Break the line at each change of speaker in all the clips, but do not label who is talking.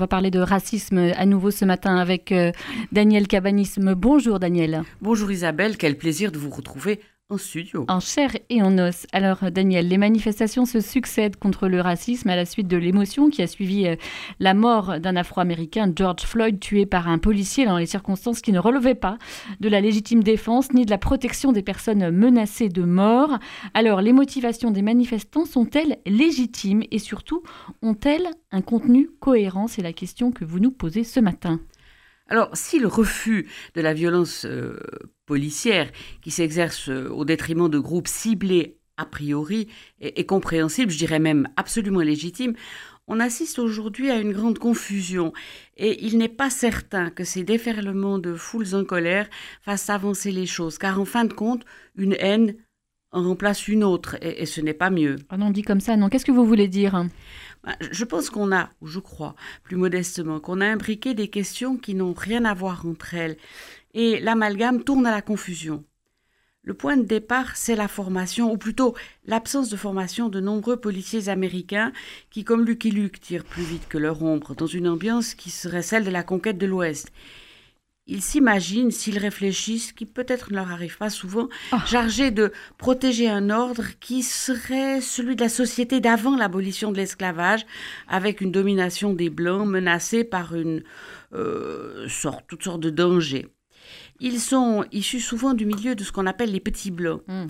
On va parler de racisme à nouveau ce matin avec euh, Daniel Cabanisme. Bonjour Daniel.
Bonjour Isabelle, quel plaisir de vous retrouver en studio.
En chair et en os. Alors Daniel, les manifestations se succèdent contre le racisme à la suite de l'émotion qui a suivi euh, la mort d'un Afro-Américain, George Floyd, tué par un policier dans les circonstances qui ne relevaient pas de la légitime défense ni de la protection des personnes menacées de mort. Alors les motivations des manifestants sont-elles légitimes et surtout ont-elles un contenu cohérent? C'est la question que vous nous posez ce matin.
Alors, si le refus de la violence euh, policière qui s'exerce euh, au détriment de groupes ciblés a priori est, compréhensible, je dirais même absolument légitime, on assiste aujourd'hui à une grande confusion et il n'est pas certain que ces déferlements de foules en colère fassent avancer les choses, car en fin de compte, une haine en remplace une autre et, ce n'est pas mieux.
Ah non, dit comme ça, non. Qu'est-ce que vous voulez dire?
Je pense qu'on a, ou je crois, plus modestement, qu'on a imbriqué des questions qui n'ont rien à voir entre elles, et l'amalgame tourne à la confusion. Le point de départ, c'est la formation, ou plutôt l'absence de formation de nombreux policiers américains qui, comme Lucky Luke, tirent plus vite que leur ombre, dans une ambiance qui serait celle de la conquête de l'Ouest. Ils s'imaginent, s'ils réfléchissent, qui peut-être ne leur arrive pas souvent, ah. chargés de protéger un ordre qui serait celui de la société d'avant l'abolition de l'esclavage, avec une domination des Blancs menacée par une euh, sorte, toutes sortes de dangers. Ils sont issus souvent du milieu de ce qu'on appelle les petits Blancs. Hmm.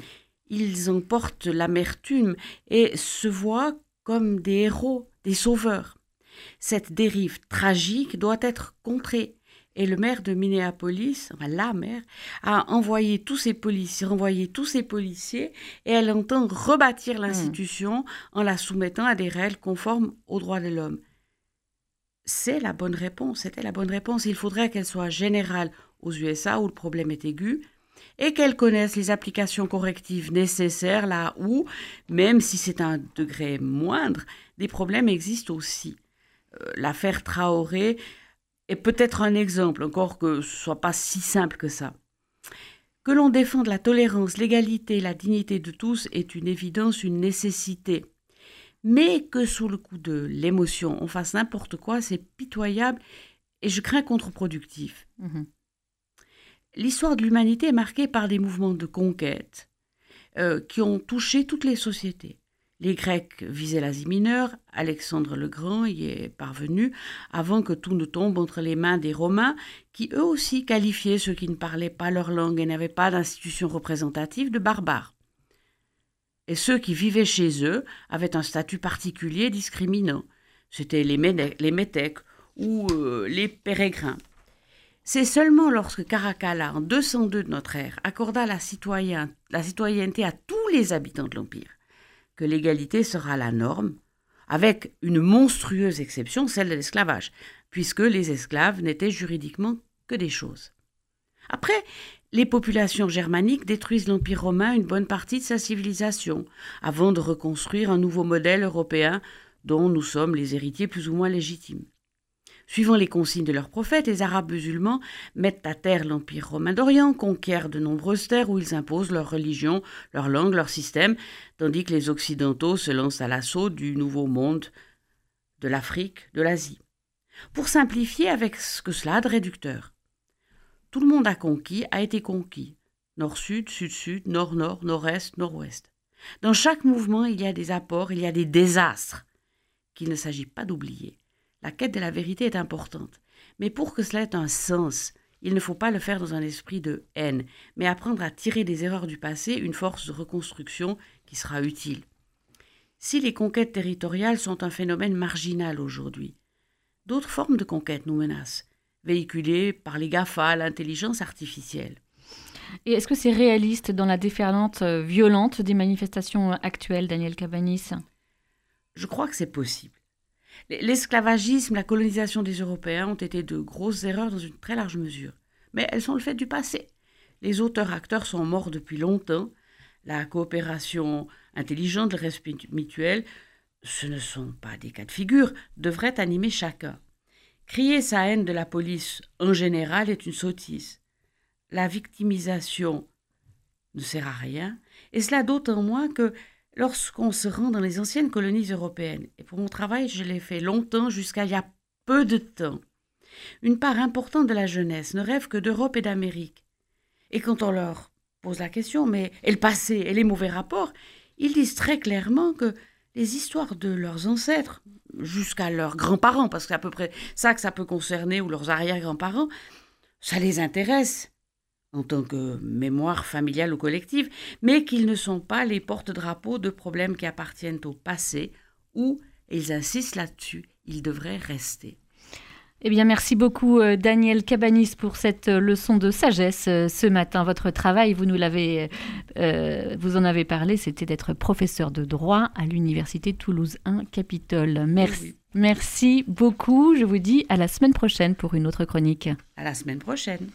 Ils emportent l'amertume et se voient comme des héros, des sauveurs. Cette dérive tragique doit être contrée et le maire de Minneapolis, enfin la maire, a envoyé tous ses policiers, renvoyé tous ses policiers, et elle entend rebâtir hmm. l'institution en la soumettant à des règles conformes aux droits de l'homme. C'est la bonne réponse, c'était la bonne réponse. Il faudrait qu'elle soit générale aux USA où le problème est aigu, et qu'elle connaisse les applications correctives nécessaires là où, même si c'est un degré moindre, des problèmes existent aussi. Euh, l'affaire Traoré et peut-être un exemple, encore que ce soit pas si simple que ça. Que l'on défende la tolérance, l'égalité, la dignité de tous est une évidence, une nécessité. Mais que sous le coup de l'émotion, on fasse n'importe quoi, c'est pitoyable et je crains contre-productif. Mhm. L'histoire de l'humanité est marquée par des mouvements de conquête euh, qui ont touché toutes les sociétés. Les Grecs visaient l'Asie mineure, Alexandre le Grand y est parvenu avant que tout ne tombe entre les mains des Romains, qui eux aussi qualifiaient ceux qui ne parlaient pas leur langue et n'avaient pas d'institution représentative de barbares. Et ceux qui vivaient chez eux avaient un statut particulier discriminant. C'étaient les, métèques ou euh, les pérégrins. C'est seulement lorsque Caracalla, en 202 de notre ère, accorda la citoyenneté à tous les habitants de l'Empire, que l'égalité sera la norme, avec une monstrueuse exception, celle de l'esclavage, puisque les esclaves n'étaient juridiquement que des choses. Après, les populations germaniques détruisent l'Empire romain une bonne partie de sa civilisation, avant de reconstruire un nouveau modèle européen dont nous sommes les héritiers plus ou moins légitimes. Suivant les consignes de leurs prophètes, les Arabes musulmans mettent à terre l'Empire romain d'Orient, conquièrent de nombreuses terres où ils imposent leur religion, leur langue, leur système, tandis que les Occidentaux se lancent à l'assaut du nouveau monde, de l'Afrique, de l'Asie. Pour simplifier avec ce que cela a de réducteur. Tout le monde a conquis, a été conquis. Nord-sud, sud-sud, nord-nord, nord-est, nord-ouest. Dans chaque mouvement, il y a des apports, il y a des désastres qu'il ne s'agit pas d'oublier. La quête de la vérité est importante. Mais pour que cela ait un sens, il ne faut pas le faire dans un esprit de haine, mais apprendre à tirer des erreurs du passé une force de reconstruction qui sera utile. Si les conquêtes territoriales sont un phénomène marginal aujourd'hui, d'autres formes de conquête nous menacent, véhiculées par les GAFA, l'intelligence artificielle.
Et est-ce que c'est réaliste dans la déferlante euh, violente des manifestations actuelles, Daniel Cabanis?
Je crois que c'est possible. L'esclavagisme, la colonisation des Européens ont été de grosses erreurs dans une très large mesure. Mais elles sont le fait du passé. Les auteurs-acteurs sont morts depuis longtemps. La coopération intelligente, le respect mutuel, ce ne sont pas des cas de figure, devraient animer chacun. Crier sa haine de la police en général est une sottise. La victimisation ne sert à rien, et cela d'autant moins que lorsqu'on se rend dans les anciennes colonies européennes. Et pour mon travail, je l'ai fait longtemps, jusqu'à il y a peu de temps. Une part importante de la jeunesse ne rêve que d'Europe et d'Amérique. Et quand on leur pose la question, mais et le passé et les mauvais rapports, ils disent très clairement que les histoires de leurs ancêtres, jusqu'à leurs grands-parents, parce que c'est à peu près ça que ça peut concerner, ou leurs arrière-grands-parents, ça les intéresse en tant que mémoire familiale ou collective, mais qu'ils ne sont pas les porte-drapeaux de problèmes qui appartiennent au passé, ou, et ils insistent là-dessus, ils devraient rester.
Eh bien, merci beaucoup euh, Daniel Cabanis pour cette euh, leçon de sagesse euh, ce matin. Votre travail, vous nous l'avez, vous en avez parlé, c'était d'être professeur de droit à l'université Toulouse 1 Capitole. Merci, merci beaucoup. Je vous dis à la semaine prochaine pour une autre chronique.
À la semaine prochaine.